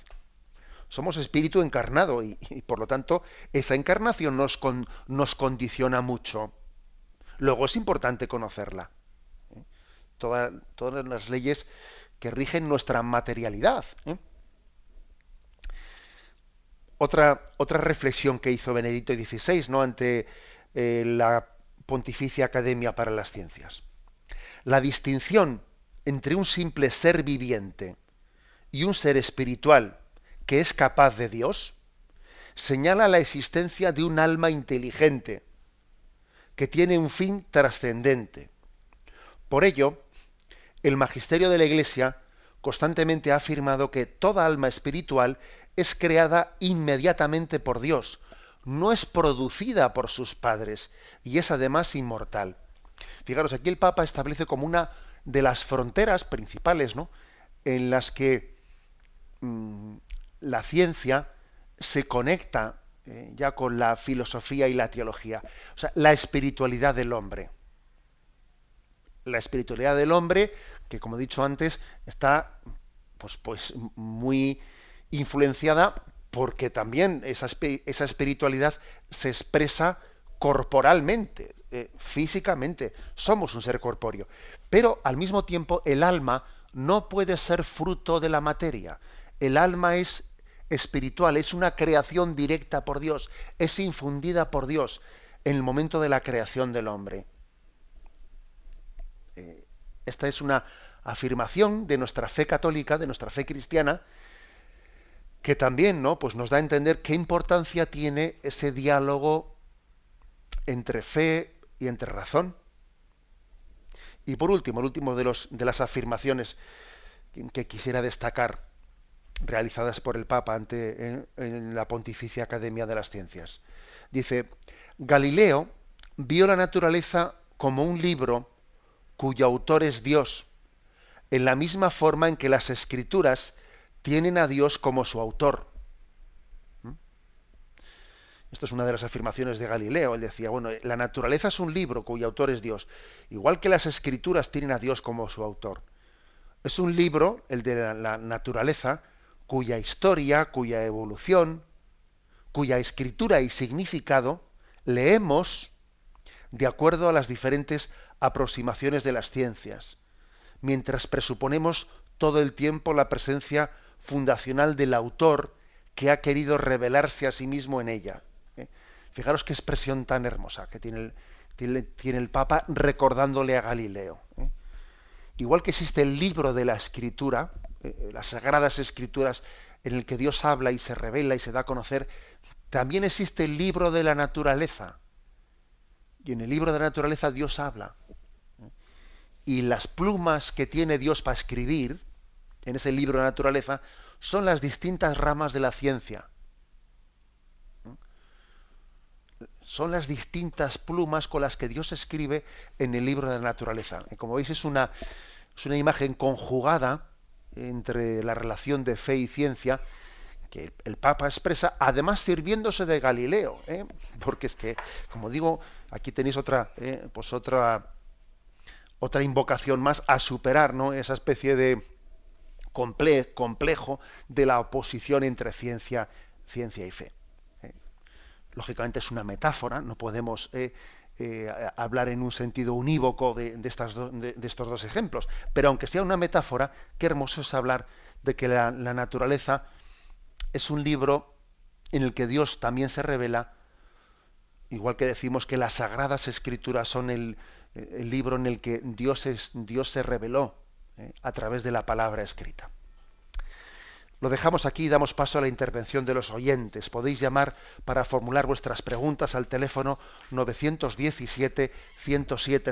Somos espíritu encarnado y, por lo tanto esa encarnación nos, nos, condiciona mucho. Luego es importante conocerla. ¿eh? todas las leyes que rigen nuestra materialidad. ¿eh? Otra, otra reflexión que hizo Benedicto XVI ¿no? ante eh, la Pontificia Academia para las Ciencias. La distinción entre un simple ser viviente y un ser espiritual que es capaz de Dios señala la existencia de un alma inteligente que tiene un fin trascendente. Por ello, el magisterio de la Iglesia constantemente ha afirmado que toda alma espiritual es creada inmediatamente por Dios, no es producida por sus padres y es además inmortal. Fijaros, aquí el Papa establece como una de las fronteras principales, ¿no? En las que mm, la ciencia se conecta eh, ya con la filosofía y la teología. O sea, la espiritualidad del hombre. La espiritualidad del hombre, que como he dicho antes, está pues, pues muy influenciada porque también esa, esa espiritualidad se expresa corporalmente, eh, físicamente. Somos un ser corpóreo. Pero al mismo tiempo el alma no puede ser fruto de la materia. El alma es espiritual, es una creación directa por Dios, es infundida por Dios en el momento de la creación del hombre. Eh, esta es una afirmación de nuestra fe católica, de nuestra fe cristiana, que también ¿no? pues nos da a entender qué importancia tiene ese diálogo entre fe y entre razón. Y por último, el último de, los, de las afirmaciones que, quisiera destacar realizadas por el Papa ante, en la Pontificia Academia de las Ciencias. Dice, Galileo vio la naturaleza como un libro cuyo autor es Dios, en la misma forma en que las escrituras tienen a Dios como su autor. ¿Mm? Esto es una de las afirmaciones de Galileo. Él decía, bueno, la naturaleza es un libro cuyo autor es Dios, igual que las escrituras tienen a Dios como su autor. Es un libro, el de la, naturaleza, cuya historia, cuya evolución, cuya escritura y significado leemos de acuerdo a las diferentes aproximaciones de las ciencias, mientras presuponemos todo el tiempo la presencia fundacional del autor que ha querido revelarse a sí mismo en ella. ¿eh? Fijaros qué expresión tan hermosa que tiene el, Papa recordándole a Galileo. ¿eh? Igual que existe el libro de la escritura, eh, las sagradas escrituras en el que Dios habla y se revela y se da a conocer, también existe el libro de la naturaleza. Y en el libro de la naturaleza Dios habla. Y las plumas que tiene Dios para escribir en ese libro de la naturaleza son las distintas ramas de la ciencia. Son las distintas plumas con las que Dios escribe en el libro de la naturaleza. Y como veis es una, es una imagen conjugada entre la relación de fe y ciencia que el Papa expresa, además sirviéndose de Galileo, ¿eh? porque es que, como digo, aquí tenéis otra, ¿eh? pues otra, otra invocación más a superar, ¿no? Esa especie de complejo de la oposición entre ciencia, ciencia y fe. ¿eh? Lógicamente es una metáfora, no podemos hablar en un sentido unívoco de, estas de, estos dos ejemplos, pero aunque sea una metáfora, qué hermoso es hablar de que la naturaleza es un libro en el que Dios también se revela, igual que decimos que las sagradas escrituras son el, libro en el que Dios, es, Dios se reveló eh, a través de la palabra escrita. Lo dejamos aquí y damos paso a la intervención de los oyentes. Podéis llamar para formular vuestras preguntas al teléfono 917 107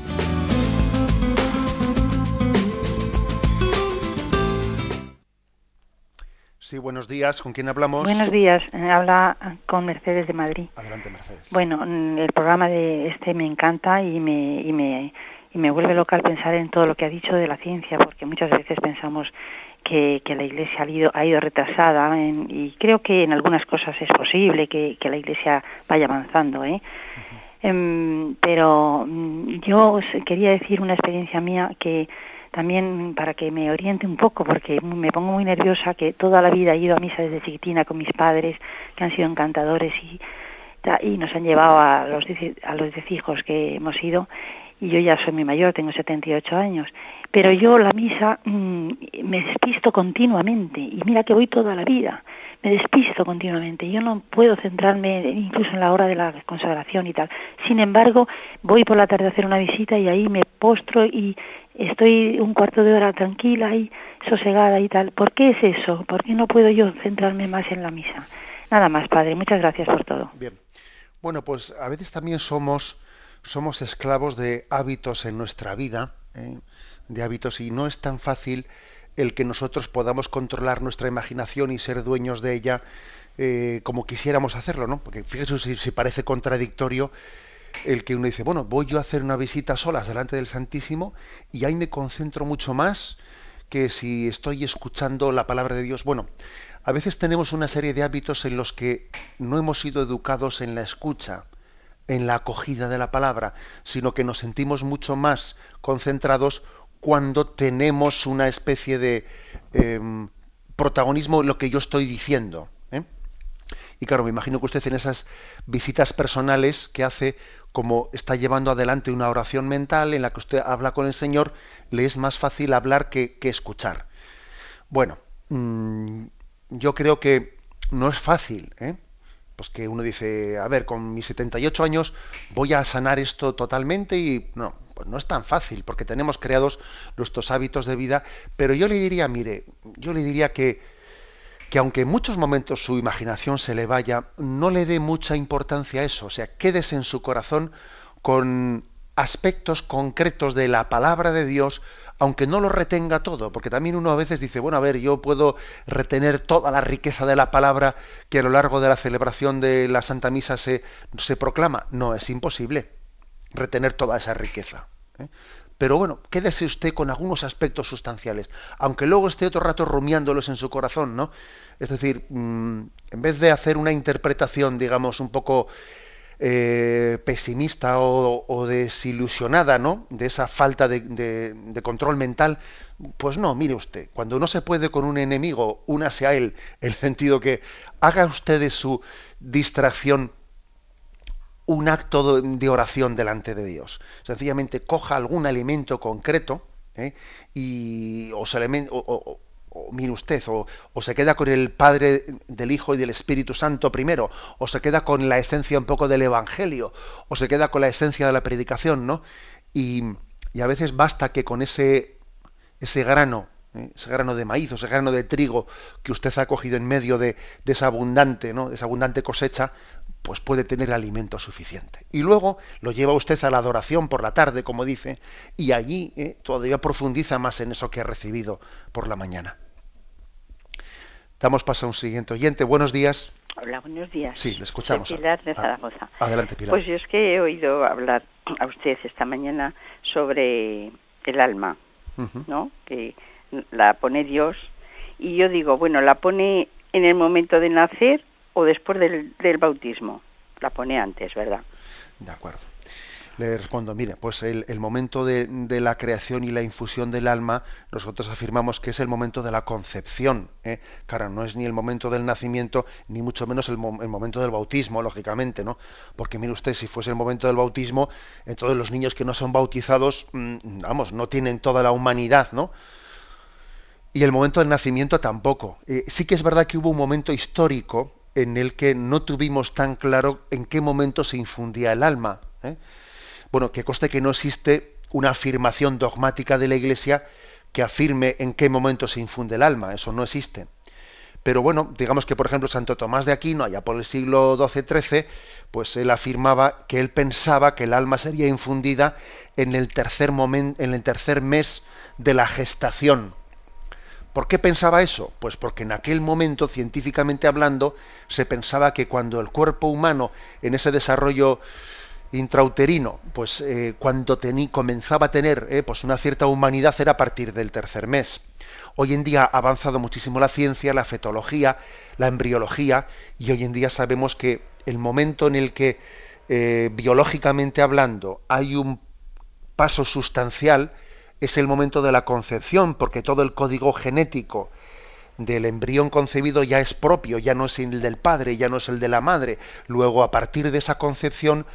Sí, buenos días. ¿Con quién hablamos? Buenos días. Habla con Mercedes de Madrid. Adelante, Mercedes. Bueno, mm, el programa de este me encanta y me, y me, y me vuelve loca al pensar en todo lo que ha dicho de la ciencia, porque muchas veces pensamos que, que la Iglesia ha ido, ha ido retrasada y creo que en algunas cosas es posible que, que la Iglesia vaya avanzando, ¿eh? Em, pero mm, yo quería decir una experiencia mía que también para que me oriente un poco, porque me pongo muy nerviosa, que toda la vida he ido a misa desde chiquitina con mis padres, que han sido encantadores y, y nos han llevado a los, a los hijos que hemos ido, y yo ya soy muy mayor, tengo 78 años, pero yo la misa mm, me despisto continuamente, y mira que voy toda la vida, me despisto continuamente, yo no puedo centrarme incluso en la hora de la consagración y tal. Sin embargo, voy por la tarde a hacer una visita y ahí me postro y estoy un cuarto de hora tranquila y sosegada y tal. ¿Por qué es eso? ¿Por qué no puedo yo centrarme más en la misa? Nada más, padre. Muchas gracias por todo. Bien. Bueno, pues a veces también somos somos esclavos de hábitos en nuestra vida, ¿eh? de hábitos y no es tan fácil el que nosotros podamos controlar nuestra imaginación y ser dueños de ella eh, como quisiéramos hacerlo, ¿no? Porque fíjese si, parece contradictorio el que uno dice, bueno, voy yo a hacer una visita solas delante del Santísimo y ahí me concentro mucho más que si estoy escuchando la palabra de Dios. Bueno, a veces tenemos una serie de hábitos en los que no hemos sido educados en la escucha, en la acogida de la palabra, sino que nos sentimos mucho más concentrados cuando tenemos una especie de em, protagonismo en lo que yo estoy diciendo. ¿eh? Y claro, me imagino que usted en esas visitas personales que hace, como está llevando adelante una oración mental en la que usted habla con el Señor, le es más fácil hablar que, escuchar. Bueno, mm, yo creo que no es fácil, ¿eh? Pues que uno dice, a ver, con mis 78 años voy a sanar esto totalmente y no, pues no es tan fácil porque tenemos creados nuestros hábitos de vida, pero yo le diría, mire, yo le diría que, que aunque en muchos momentos su imaginación se le vaya, no le dé mucha importancia a eso, o sea, quédese en su corazón con aspectos concretos de la palabra de Dios, aunque no lo retenga todo, porque también uno a veces dice, bueno, a ver, yo puedo retener toda la riqueza de la palabra que a lo largo de la celebración de la Santa Misa se, se proclama. No, es imposible retener toda esa riqueza. ¿eh? Pero bueno, quédese usted con algunos aspectos sustanciales, aunque luego esté otro rato rumiándolos en su corazón, ¿no? Es decir, mm, en vez de hacer una interpretación, digamos, un poco eh, pesimista o, desilusionada, ¿no? De esa falta de, control mental, pues no, mire usted, cuando no se puede con un enemigo, únase a él, <laughs> el sentido que haga usted de su distracción un acto de oración delante de Dios. Sencillamente coja algún alimento concreto ¿eh? y o, o, o mire usted, o, se queda con el Padre del Hijo y del Espíritu Santo primero, o se queda con la esencia un poco del Evangelio, o se queda con la esencia de la predicación, ¿no? Y, a veces basta que con ese, ese grano, ¿eh? ese grano de maíz o ese grano de trigo que usted ha cogido en medio de, esa abundante, ¿no? de esa abundante cosecha, pues puede tener alimento suficiente. Y luego lo lleva usted a la adoración por la tarde, como dice, y allí ¿eh? todavía profundiza más en eso que ha recibido por la mañana. Damos paso a un siguiente oyente. Buenos días. Hola, buenos días. Sí, le escuchamos. Pilar de ah, Zaragoza. adelante, Pilar. Pues yo es que he oído hablar a usted esta mañana sobre el alma, ¿no? Que la pone Dios. Y yo digo, bueno, ¿la pone en el momento de nacer o después del, del bautismo? La pone antes, ¿verdad? De acuerdo. Le respondo, mire, pues el, momento de, la creación y la infusión del alma, nosotros afirmamos que es el momento de la concepción. ¿eh? Claro, no es ni el momento del nacimiento, ni mucho menos el, momento del bautismo, lógicamente, ¿no? Porque mire usted, si fuese el momento del bautismo, entonces los niños que no son bautizados, mm, vamos, no tienen toda la humanidad, ¿no? Y el momento del nacimiento tampoco. Eh, sí que es verdad que hubo un momento histórico en el que no tuvimos tan claro en qué momento se infundía el alma. ¿eh? Bueno, que coste que no existe una afirmación dogmática de la Iglesia que afirme en qué momento se infunde el alma, eso no existe. Pero bueno, digamos que por ejemplo Santo Tomás de Aquino, allá por el siglo XII-XIII, pues él afirmaba que él pensaba que el alma sería infundida en el tercer momento, en el tercer mes de la gestación. ¿Por qué pensaba eso? Pues porque en aquel momento, científicamente hablando, se pensaba que cuando el cuerpo humano, en ese desarrollo intrauterino, pues eh, cuando comenzaba a tener eh, pues una cierta humanidad era a partir del tercer mes. Hoy en día ha avanzado muchísimo la ciencia, la fetología, la embriología, y hoy en día sabemos que el momento en el que eh, biológicamente hablando hay un paso sustancial es el momento de la concepción, porque todo el código genético del embrión concebido ya es propio, ya no es el del padre, ya no es el de la madre. Luego, a partir de esa concepción,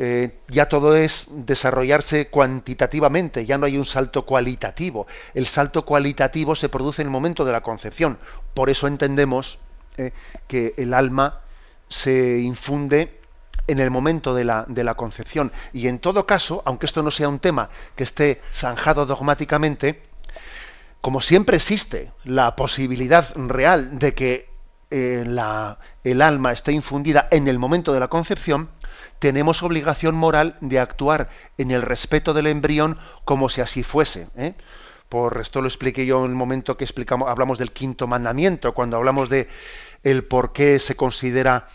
eh, ya todo es desarrollarse cuantitativamente, ya no hay un salto cualitativo. El salto cualitativo se produce en el momento de la concepción. Por eso entendemos eh, que el alma se infunde en el momento de la, de la, concepción. Y en todo caso, aunque esto no sea un tema que esté zanjado dogmáticamente, como siempre existe la posibilidad real de que eh, el alma esté infundida en el momento de la concepción, tenemos obligación moral de actuar en el respeto del embrión como si así fuese. ¿eh? por esto lo expliqué yo en el momento que explicamos, hablamos del quinto mandamiento, cuando hablamos de el por qué se considera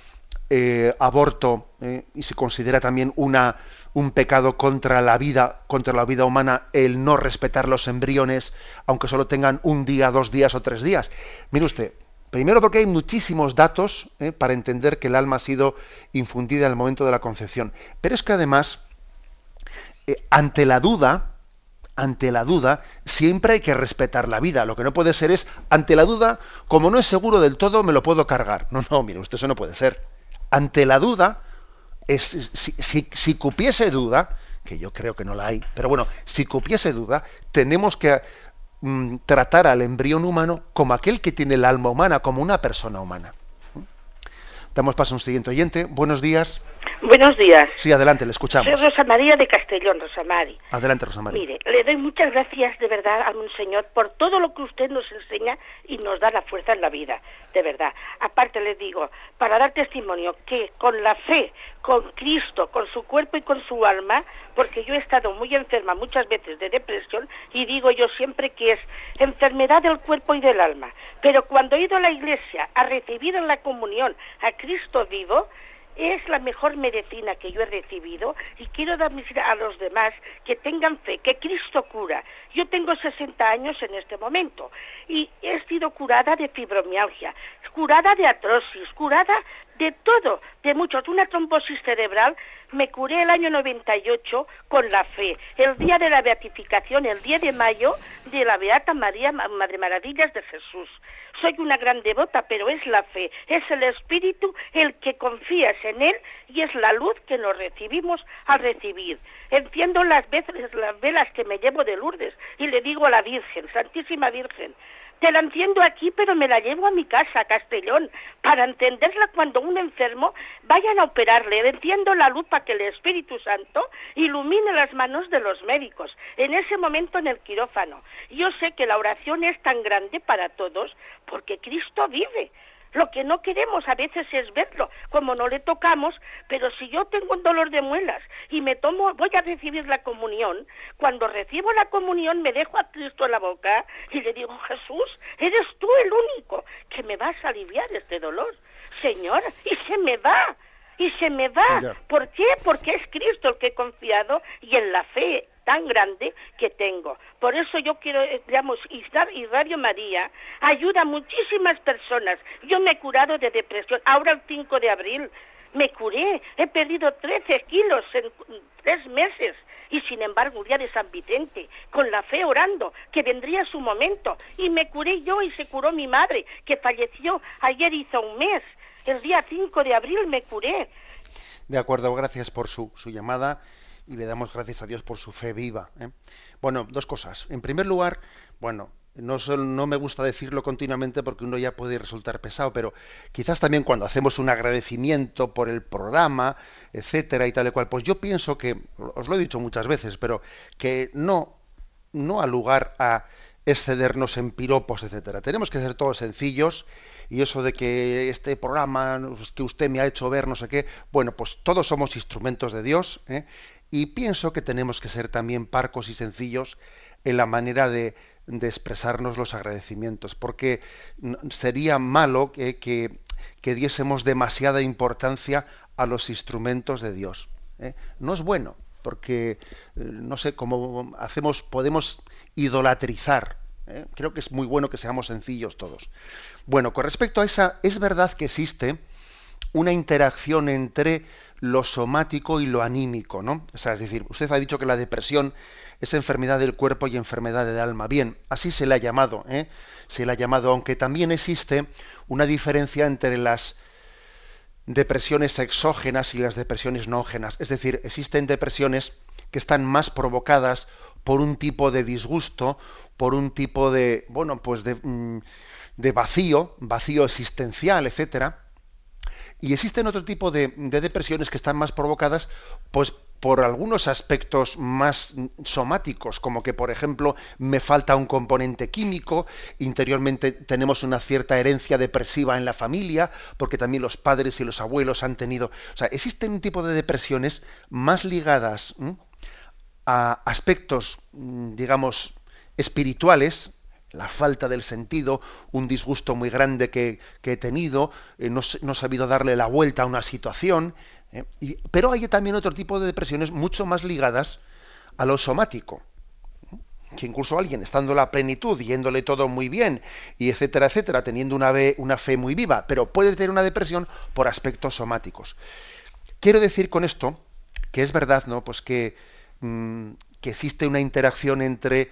eh, aborto eh, y se considera también una, un pecado contra la vida, contra la vida humana, el no respetar los embriones, aunque solo tengan un día, dos días o tres días. Mire usted, primero porque hay muchísimos datos eh, para entender que el alma ha sido infundida en el momento de la concepción, pero es que además, ante la duda, ante la duda, siempre hay que respetar la vida. Lo que no puede ser es, ante la duda, como no es seguro del todo, me lo puedo cargar. No, no, mire, usted eso no puede ser ante la duda, es, si, cupiese duda, que yo creo que no la hay, pero bueno, si cupiese duda, tenemos que mm, tratar al embrión humano como aquel que tiene el alma humana, como una persona humana. Damos paso a un siguiente oyente. Buenos días. Buenos días. Sí, adelante, le escuchamos. Soy Rosa María de Castellón, Rosa María. Adelante, Rosa María. Mire, le doy muchas gracias de verdad al Monseñor por todo lo que usted nos enseña y nos da la fuerza en la vida, de verdad. Aparte le digo, para dar testimonio que con la fe, con Cristo, con su cuerpo y con su alma, porque yo he estado muy enferma muchas veces de depresión y digo yo siempre que es enfermedad del cuerpo y del alma. Pero cuando he ido a la iglesia a recibir en la comunión a Cristo vivo, es la mejor medicina que yo he recibido y quiero dar a los demás que tengan fe, que Cristo cura. Yo tengo 60 años en este momento y he sido curada de fibromialgia, curada de atrosis, curada de todo, de muchos. Una trombosis cerebral me curé el año 98 con la fe. El día de la beatificación, el 10 de mayo, de la Beata María, Madre Maravillas de Jesús. Soy una gran devota, pero es la fe, es el Espíritu el que confías en Él y es la luz que nos recibimos al recibir. Enciendo las, veces, las velas que me llevo de Lourdes y le digo a la Virgen, Santísima Virgen, te la enciendo aquí, pero me la llevo a mi casa, a Castellón, para entenderla cuando un enfermo vayan a operarle. Enciendo la luz para que el Espíritu Santo ilumine las manos de los médicos. En ese momento en el quirófano. Yo sé que la oración es tan grande para todos porque Cristo vive. Lo que no queremos a veces es verlo, como no le tocamos, pero si yo tengo un dolor de muelas y me tomo, voy a recibir la comunión, cuando recibo la comunión me dejo a Cristo en la boca y le digo, Jesús, eres tú el único que me vas a aliviar este dolor. Señor, y se me va y se me va. ¿Por qué? Porque es Cristo el que he confiado y en la fe tan grande que tengo. Por eso yo quiero, eh, digamos, y Radio María ayuda a muchísimas personas. Yo me he curado de depresión. Ahora el 5 de abril me curé. He perdido 13 kilos en tres meses. Y sin embargo, el día de San Vicente, con la fe orando, que vendría su momento. Y me curé yo y se curó mi madre, que falleció ayer hizo un mes. El día 5 de abril me curé. De acuerdo, gracias por su, su llamada y le damos gracias a Dios por su fe viva. ¿eh? Bueno, dos cosas. En primer lugar, bueno, no, no me gusta decirlo continuamente porque uno ya puede resultar pesado, pero quizás también cuando hacemos un agradecimiento por el programa, etcétera y tal y cual, pues yo pienso que, os lo he dicho muchas veces, pero que no, no lugar a excedernos en piropos, etcétera. Tenemos que ser todos sencillos y eso de que este programa que usted me ha hecho ver, no sé qué, bueno, pues todos somos instrumentos de Dios ¿eh? Y pienso que tenemos que ser también parcos y sencillos en la manera de, expresarnos los agradecimientos, porque sería malo que, diésemos demasiada importancia a los instrumentos de Dios. ¿eh? No es bueno, porque eh, no sé cómo hacemos, podemos idolatrizar. ¿eh? Creo que es muy bueno que seamos sencillos todos. Bueno, con respecto a esa, es verdad que existe una interacción entre lo somático y lo anímico, ¿no? O sea, es decir, usted ha dicho que la depresión es enfermedad del cuerpo y enfermedad del alma. Bien, así se le ha llamado, ¿eh? Se le ha llamado, aunque también existe una diferencia entre las depresiones exógenas y las depresiones nógenas. Es decir, existen depresiones que están más provocadas por un tipo de disgusto, por un tipo de, bueno, pues de, mm, de vacío, vacío existencial, etcétera, y existen otro tipo de, depresiones que están más provocadas pues, por algunos aspectos más somáticos, como que, por ejemplo, me falta un componente químico, interiormente tenemos una cierta herencia depresiva en la familia, porque también los padres y los abuelos han tenido... O sea, existen un tipo de depresiones más ligadas a aspectos, mm, digamos, espirituales, la falta del sentido, un disgusto muy grande que, he tenido, eh, no, he sabido darle la vuelta a una situación. Eh, pero hay también otro tipo de depresiones mucho más ligadas a lo somático. Que incluso alguien, estando la plenitud, yéndole todo muy bien, y etcétera, etcétera, teniendo una, una fe muy viva, pero puede tener una depresión por aspectos somáticos. Quiero decir con esto que es verdad, ¿no? Pues que, mm, que existe una interacción entre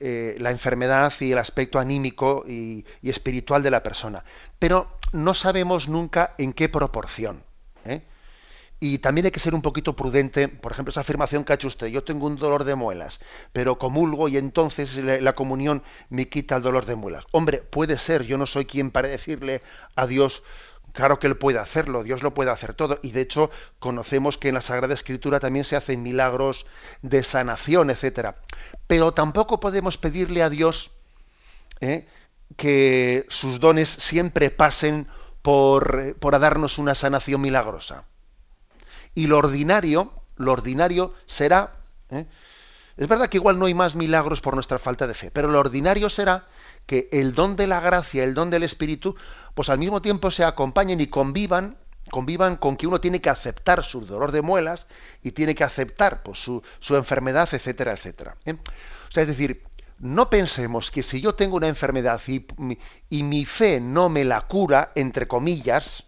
eh, la enfermedad y el aspecto anímico y, espiritual de la persona. Pero no sabemos nunca en qué proporción. ¿eh? Y también hay que ser un poquito prudente, por ejemplo, esa afirmación que ha hecho usted, yo tengo un dolor de muelas, pero comulgo y entonces la, comunión me quita el dolor de muelas. Hombre, puede ser, yo no soy quien para decirle a Dios, Claro que Él puede hacerlo, Dios lo puede hacer todo. Y de hecho, conocemos que en la Sagrada Escritura también se hacen milagros de sanación, etcétera. Pero tampoco podemos pedirle a Dios ¿eh? que sus dones siempre pasen por, por darnos una sanación milagrosa. Y lo ordinario, lo ordinario será. ¿eh? Es verdad que igual no hay más milagros por nuestra falta de fe, pero lo ordinario será que el don de la gracia, el don del Espíritu, pues al mismo tiempo se acompañen y convivan, convivan con que uno tiene que aceptar su dolor de muelas y tiene que aceptar pues, su, enfermedad, etcétera, etcétera. ¿eh? O sea, es decir, no pensemos que si yo tengo una enfermedad y, y mi fe no me la cura, entre comillas,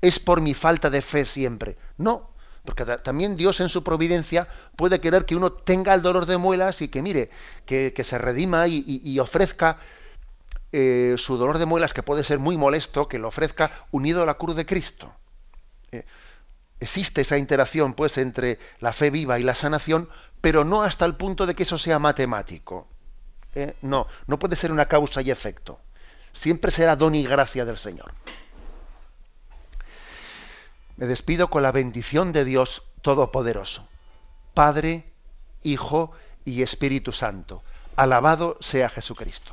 es por mi falta de fe siempre. No, porque también Dios en su providencia puede querer que uno tenga el dolor de muelas y que mire, que, se redima y ofrezca eh, su dolor de muelas, que puede ser muy molesto, que lo ofrezca unido a la cruz de Cristo. Eh, existe esa interacción, pues, entre la fe viva y la sanación, pero no hasta el punto de que eso sea matemático. Eh, no, no puede ser una causa y efecto. Siempre será don y gracia del Señor. Me despido con la bendición de Dios Todopoderoso, Padre, Hijo y Espíritu Santo. Alabado sea Jesucristo.